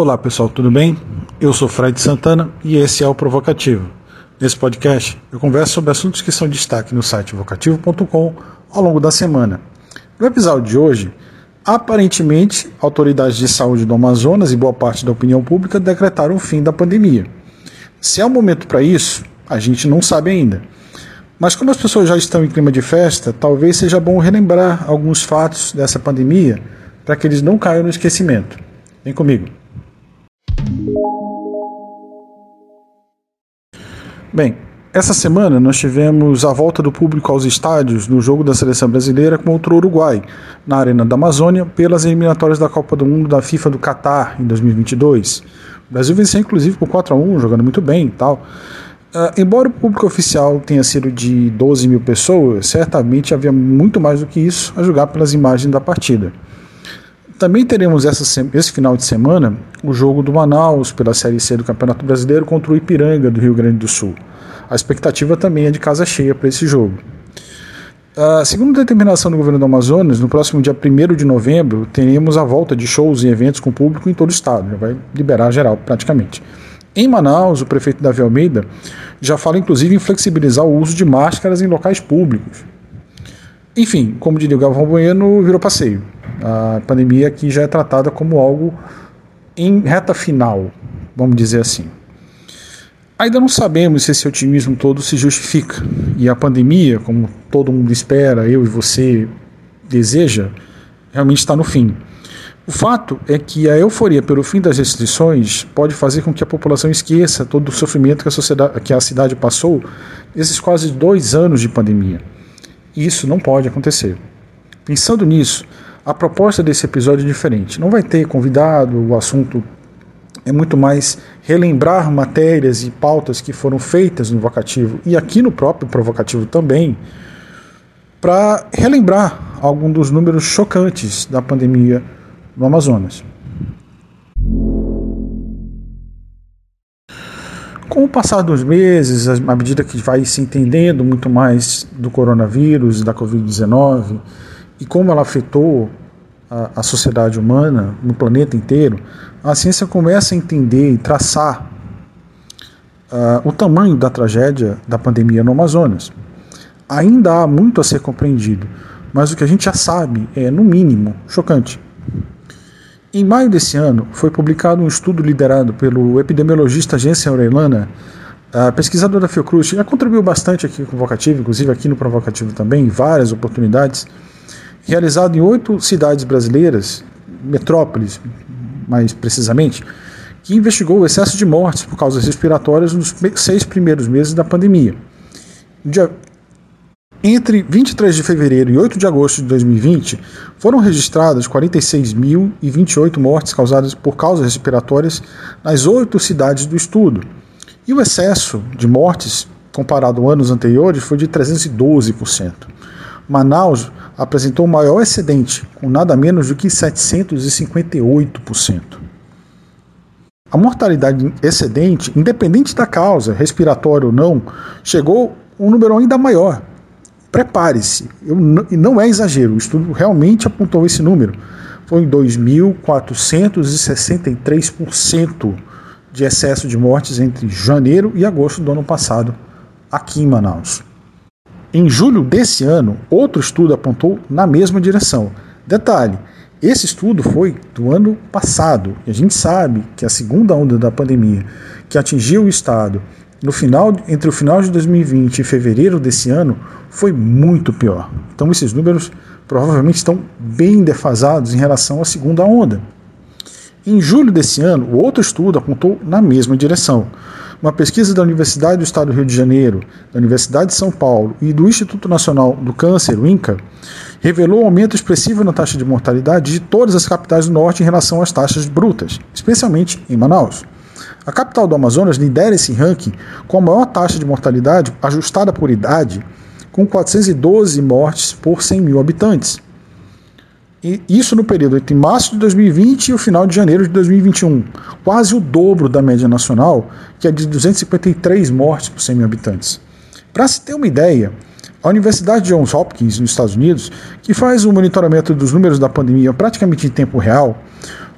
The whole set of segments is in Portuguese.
Olá pessoal, tudo bem? Eu sou Fred Santana e esse é o Provocativo. Nesse podcast eu converso sobre assuntos que são destaque no site vocativo.com ao longo da semana. No episódio de hoje, aparentemente, autoridades de saúde do Amazonas e boa parte da opinião pública decretaram o fim da pandemia. Se é o momento para isso, a gente não sabe ainda. Mas como as pessoas já estão em clima de festa, talvez seja bom relembrar alguns fatos dessa pandemia para que eles não caiam no esquecimento. Vem comigo. Bem, essa semana nós tivemos a volta do público aos estádios no jogo da seleção brasileira contra o Uruguai, na Arena da Amazônia, pelas eliminatórias da Copa do Mundo da FIFA do Catar em 2022. O Brasil venceu inclusive por 4 a 1 jogando muito bem e tal. Uh, embora o público oficial tenha sido de 12 mil pessoas, certamente havia muito mais do que isso a julgar pelas imagens da partida. Também teremos essa, esse final de semana o jogo do Manaus pela Série C do Campeonato Brasileiro contra o Ipiranga do Rio Grande do Sul. A expectativa também é de casa cheia para esse jogo. Uh, segundo determinação do governo do Amazonas, no próximo dia 1 de novembro teremos a volta de shows e eventos com público em todo o estado, já vai liberar geral praticamente. Em Manaus, o prefeito Davi Almeida já fala inclusive em flexibilizar o uso de máscaras em locais públicos. Enfim, como diria o Galvão Bueno, virou passeio. A pandemia aqui já é tratada como algo em reta final, vamos dizer assim. Ainda não sabemos se esse otimismo todo se justifica. E a pandemia, como todo mundo espera, eu e você deseja, realmente está no fim. O fato é que a euforia pelo fim das restrições pode fazer com que a população esqueça todo o sofrimento que a, sociedade, que a cidade passou nesses quase dois anos de pandemia. Isso não pode acontecer. Pensando nisso, a proposta desse episódio é diferente. Não vai ter convidado, o assunto é muito mais relembrar matérias e pautas que foram feitas no Vocativo e aqui no próprio Provocativo também, para relembrar algum dos números chocantes da pandemia no Amazonas. Com o passar dos meses, à medida que vai se entendendo muito mais do coronavírus, da Covid-19, e como ela afetou a, a, sociedade humana no planeta inteiro, a ciência começa a entender e traçar uh, o tamanho da tragédia da pandemia no Amazonas. Ainda há muito a ser compreendido, mas o que a gente já sabe é, no mínimo, chocante. Em maio desse ano, foi publicado um estudo liderado pelo epidemiologista Jensen Orellana, a pesquisadora da Fiocruz, já contribuiu bastante aqui com o Vocativo, inclusive aqui no Provocativo também, em várias oportunidades, realizado em oito cidades brasileiras, metrópoles mais precisamente, que investigou o excesso de mortes por causas respiratórias nos seis primeiros meses da pandemia. Entre 23 de fevereiro e 8 de agosto de 2020, foram registradas 46.028 mortes causadas por causas respiratórias nas oito cidades do estudo. E o excesso de mortes, comparado a anos anteriores, foi de 312%. Manaus apresentou o maior excedente, com nada menos do que 758%. A mortalidade excedente, independente da causa, respiratória ou não, chegou a um número ainda maior. Prepare-se, e não é exagero, o estudo realmente apontou esse número. Foi em 2.463% de excesso de mortes entre janeiro e agosto do ano passado, aqui em Manaus. Em julho desse ano, outro estudo apontou na mesma direção. Detalhe: esse estudo foi do ano passado, e a gente sabe que a segunda onda da pandemia, que atingiu o estado no final, entre o final de 2020 e fevereiro desse ano, foi muito pior. Então, esses números provavelmente estão bem defasados em relação à segunda onda. Em julho desse ano, outro estudo apontou na mesma direção. Uma pesquisa da Universidade do Estado do Rio de Janeiro, da Universidade de São Paulo e do Instituto Nacional do Câncer, o INCA, revelou um aumento expressivo na taxa de mortalidade de todas as capitais do norte em relação às taxas brutas, especialmente em Manaus. A capital do Amazonas lidera esse ranking com a maior taxa de mortalidade ajustada por idade, com 412 mortes por 100 mil habitantes. E isso no período entre março de 2020 e o final de janeiro de 2021, quase o dobro da média nacional, que é de 253 mortes por 100 mil habitantes. Para se ter uma ideia, a Universidade de Johns Hopkins, nos Estados Unidos, que faz o monitoramento dos números da pandemia praticamente em tempo real,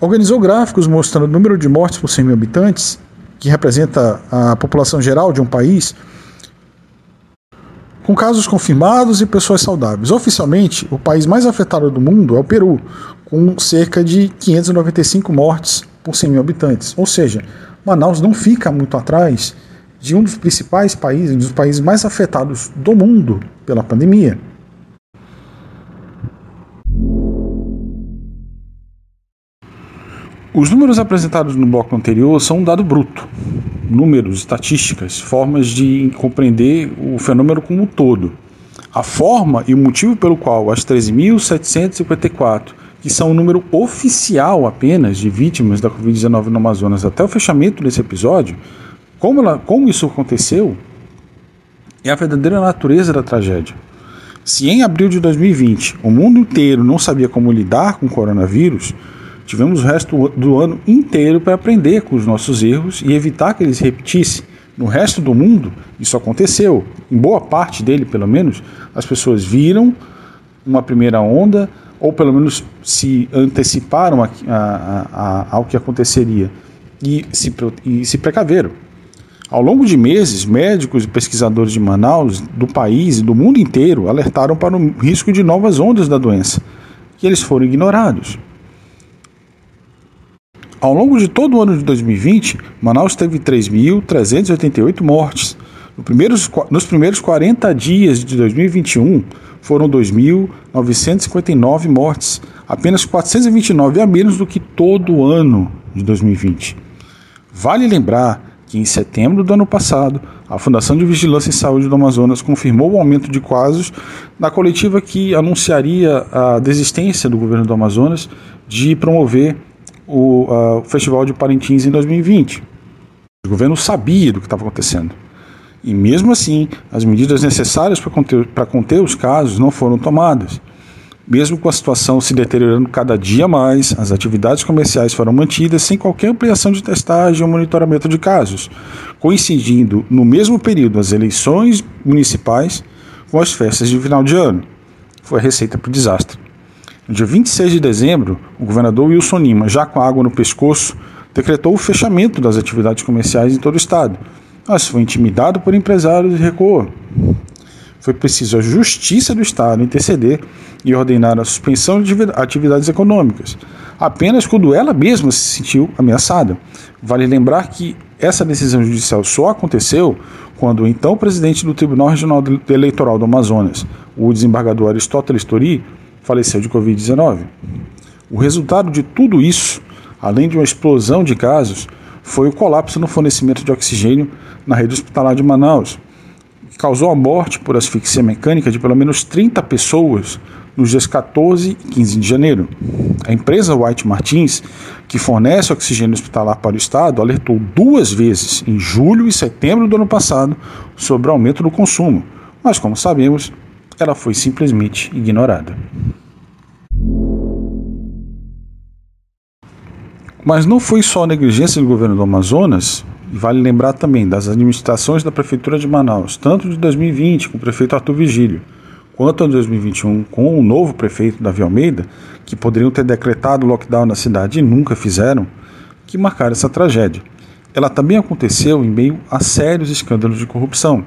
organizou gráficos mostrando o número de mortes por 100 mil habitantes, que representa a população geral de um país, com casos confirmados e pessoas saudáveis. Oficialmente, o país mais afetado do mundo é o Peru, com cerca de 595 mortes por 100 mil habitantes. Ou seja, Manaus não fica muito atrás de um dos principais países, um dos países mais afetados do mundo pela pandemia. Os números apresentados no bloco anterior são um dado bruto. Números, estatísticas, formas de compreender o fenômeno como um todo. A forma e o motivo pelo qual as 13.754 que são o número oficial apenas de vítimas da Covid-19 no Amazonas até o fechamento desse episódio, como, ela, como isso aconteceu, é a verdadeira natureza da tragédia. Se em abril de 2020 o mundo inteiro não sabia como lidar com o coronavírus, tivemos o resto do ano inteiro para aprender com os nossos erros e evitar que eles se repetissem. No resto do mundo, isso aconteceu. Em boa parte dele, pelo menos, as pessoas viram uma primeira onda, ou pelo menos se anteciparam a, a, a, ao que aconteceria e se, e se precaveram. Ao longo de meses, médicos e pesquisadores de Manaus, do país e do mundo inteiro alertaram para o risco de novas ondas da doença, e eles foram ignorados. Ao longo de todo o ano de 2020, Manaus teve 3.388 mortes. No primeiros, nos primeiros 40 dias de 2021, foram 2.959 mortes, apenas 429 a menos do que todo o ano de 2020. Vale lembrar que em setembro do ano passado, a Fundação de Vigilância em Saúde do Amazonas confirmou o aumento de casos na coletiva que anunciaria a desistência do governo do Amazonas de promover o, o Festival de Parintins em 2020. O governo sabia do que estava acontecendo. E mesmo assim, as medidas necessárias para conter, conter os casos não foram tomadas. Mesmo com a situação se deteriorando cada dia mais, as atividades comerciais foram mantidas sem qualquer ampliação de testagem ou monitoramento de casos, coincidindo no mesmo período as eleições municipais com as festas de final de ano. Foi a receita para o desastre. No dia 26 de dezembro, o governador Wilson Lima, já com água no pescoço, decretou o fechamento das atividades comerciais em todo o estado mas foi intimidado por empresários e recuou. Foi preciso a Justiça do Estado interceder e ordenar a suspensão de atividades econômicas, apenas quando ela mesma se sentiu ameaçada. Vale lembrar que essa decisão judicial só aconteceu quando o então presidente do Tribunal Regional Eleitoral do Amazonas, o desembargador Aristóteles Tori, faleceu de Covid-19. O resultado de tudo isso, além de uma explosão de casos, foi o colapso no fornecimento de oxigênio na rede hospitalar de Manaus, que causou a morte por asfixia mecânica de pelo menos 30 pessoas nos dias 14 e 15 de janeiro. A empresa White Martins, que fornece oxigênio hospitalar para o Estado, alertou duas vezes, em julho e setembro do ano passado, sobre o aumento do consumo, mas, como sabemos, ela foi simplesmente ignorada. Mas não foi só a negligência do governo do Amazonas, vale lembrar também das administrações da Prefeitura de Manaus, tanto de 2020 com o prefeito Arthur Vigílio, quanto de 2021 com o novo prefeito Davi Almeida, que poderiam ter decretado lockdown na cidade e nunca fizeram, que marcaram essa tragédia. Ela também aconteceu em meio a sérios escândalos de corrupção.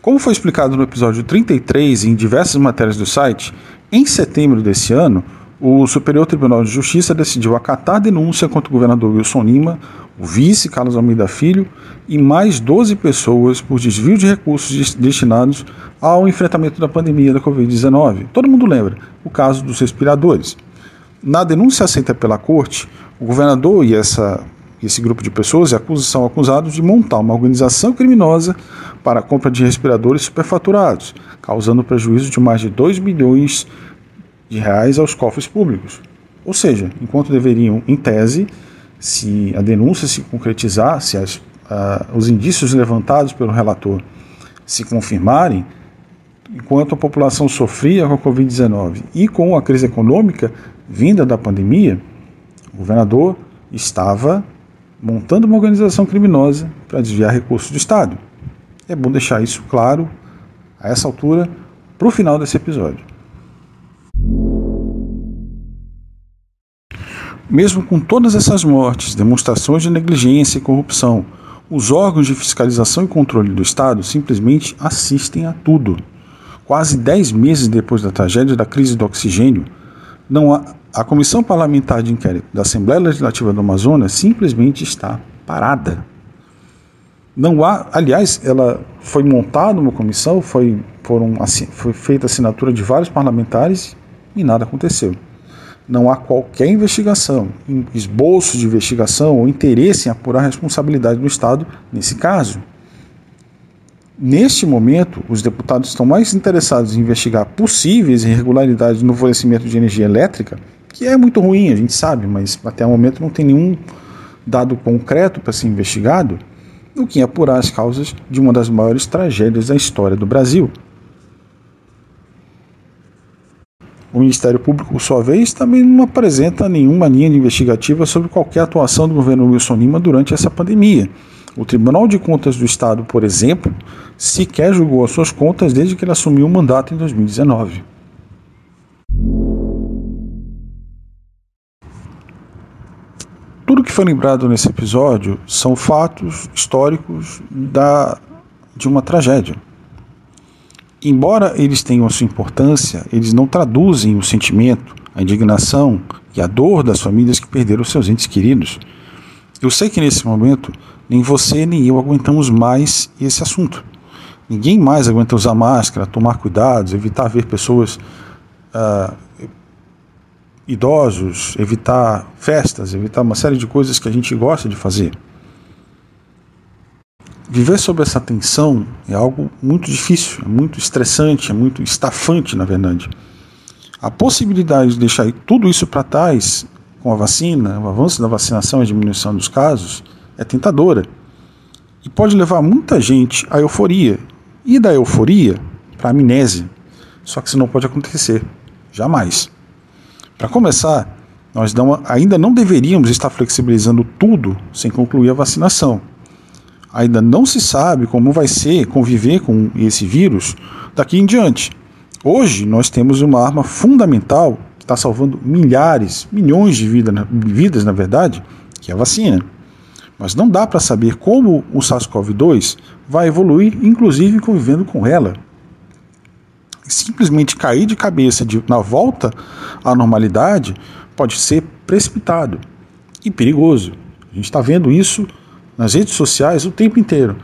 Como foi explicado no episódio 33 e em diversas matérias do site, em setembro desse ano, o Superior Tribunal de Justiça decidiu acatar a denúncia contra o governador Wilson Lima, o vice Carlos Almeida Filho e mais 12 pessoas por desvio de recursos destinados ao enfrentamento da pandemia da Covid-19. Todo mundo lembra o caso dos respiradores. Na denúncia aceita pela corte, o governador e essa, esse grupo de pessoas são acusados de montar uma organização criminosa para a compra de respiradores superfaturados, causando prejuízo de mais de 2 bilhões de reais aos cofres públicos. Ou seja, enquanto deveriam, em tese, se a denúncia se concretizar, se as, uh, os indícios levantados pelo relator se confirmarem, enquanto a população sofria com a Covid-19 e com a crise econômica vinda da pandemia, o governador estava montando uma organização criminosa para desviar recursos do Estado. É bom deixar isso claro a essa altura para o final desse episódio. Mesmo com todas essas mortes, demonstrações de negligência e corrupção, os órgãos de fiscalização e controle do Estado simplesmente assistem a tudo. Quase dez meses depois da tragédia da crise do oxigênio, não há, a Comissão Parlamentar de Inquérito da Assembleia Legislativa do Amazonas simplesmente está parada. Não há, aliás, ela foi montada uma comissão, foi, foram, foi feita assinatura de vários parlamentares e nada aconteceu. Não há qualquer investigação, esboço de investigação ou interesse em apurar a responsabilidade do Estado nesse caso. Neste momento, os deputados estão mais interessados em investigar possíveis irregularidades no fornecimento de energia elétrica, que é muito ruim, a gente sabe, mas até o momento não tem nenhum dado concreto para ser investigado, do que apurar as causas de uma das maiores tragédias da história do Brasil. O Ministério Público, por sua vez, também não apresenta nenhuma linha investigativa sobre qualquer atuação do governo Wilson Lima durante essa pandemia o Tribunal de Contas do Estado, por exemplo, sequer julgou as suas contas desde que ele assumiu o mandato em 2019. Tudo que foi lembrado nesse episódio são fatos históricos da, de uma tragédia. Embora eles tenham sua importância, eles não traduzem o sentimento, a indignação e a dor das famílias que perderam seus entes queridos. Eu sei que nesse momento nem você nem eu aguentamos mais esse assunto. Ninguém mais aguenta usar máscara, tomar cuidados, evitar ver pessoas ah, idosos, evitar festas, evitar uma série de coisas que a gente gosta de fazer. Viver sob essa tensão é algo muito difícil, é muito estressante, é muito estafante, na verdade. A possibilidade de deixar tudo isso para trás com a vacina, o avanço da vacinação e a diminuição dos casos, é tentadora e pode levar muita gente à euforia e da euforia para a amnésia. Só que isso não pode acontecer, jamais. Para começar, nós não, ainda não deveríamos estar flexibilizando tudo sem concluir a vacinação. Ainda não se sabe como vai ser conviver com esse vírus daqui em diante. Hoje nós temos uma arma fundamental que está salvando milhares, milhões de vida, vidas, na verdade, que é a vacina. Mas não dá para saber como o SARS-CoV-2 vai evoluir, inclusive convivendo com ela. Simplesmente cair de cabeça de, na volta à normalidade pode ser precipitado e perigoso. A gente está vendo isso nas redes sociais o tempo inteiro.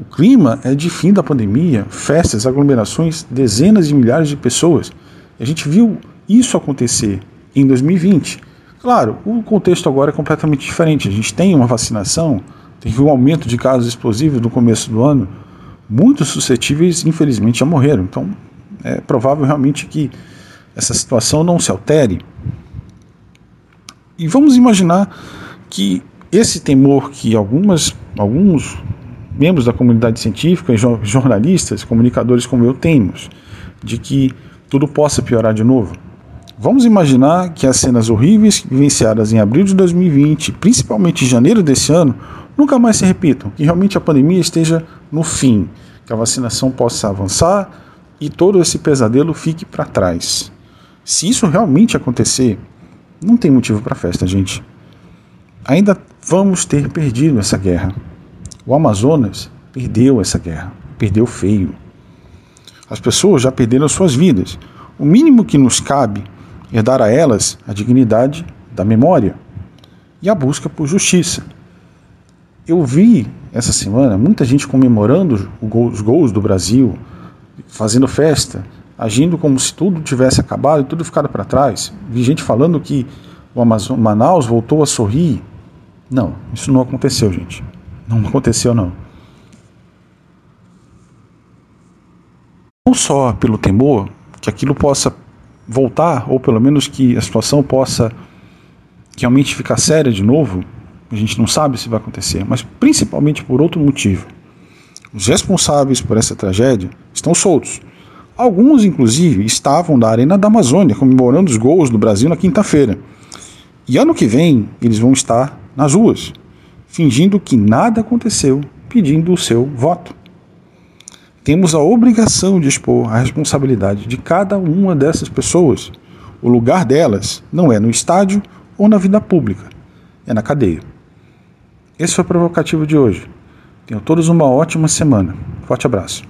O clima é de fim da pandemia, festas, aglomerações, dezenas de milhares de pessoas. A gente viu isso acontecer em 2020 Claro, o contexto agora é completamente diferente. A gente tem uma vacinação, teve um aumento de casos explosivos no começo do ano, muitos suscetíveis, infelizmente, já morreram. Então, é provável realmente que essa situação não se altere. E vamos imaginar que esse temor que algumas, alguns membros da comunidade científica, jornalistas, comunicadores como eu temos, de que tudo possa piorar de novo. Vamos imaginar que as cenas horríveis vivenciadas em abril de 2020, principalmente em janeiro desse ano, nunca mais se repitam, que realmente a pandemia esteja no fim, que a vacinação possa avançar e todo esse pesadelo fique para trás. Se isso realmente acontecer, não tem motivo para festa, gente. Ainda vamos ter perdido essa guerra. O Amazonas perdeu essa guerra, perdeu feio. As pessoas já perderam suas vidas. O mínimo que nos cabe é dar a elas a dignidade da memória e a busca por justiça. Eu vi essa semana muita gente comemorando os gols do Brasil, fazendo festa, agindo como se tudo tivesse acabado e tudo ficado para trás. Vi gente falando que o Amazon, Manaus voltou a sorrir. Não, isso não aconteceu, gente. Não aconteceu, não. Não só pelo temor que aquilo possa voltar, ou pelo menos que a situação possa realmente ficar séria de novo, a gente não sabe se vai acontecer, mas principalmente por outro motivo. Os responsáveis por essa tragédia estão soltos. Alguns, inclusive, estavam na Arena da Amazônia comemorando os gols do Brasil na quinta-feira. E ano que vem eles vão estar nas ruas, fingindo que nada aconteceu, pedindo o seu voto temos a obrigação de expor a responsabilidade de cada uma dessas pessoas. O lugar delas não é no estádio ou na vida pública, é na cadeia. Esse foi o provocativo de hoje. Tenham todos uma ótima semana. Forte abraço.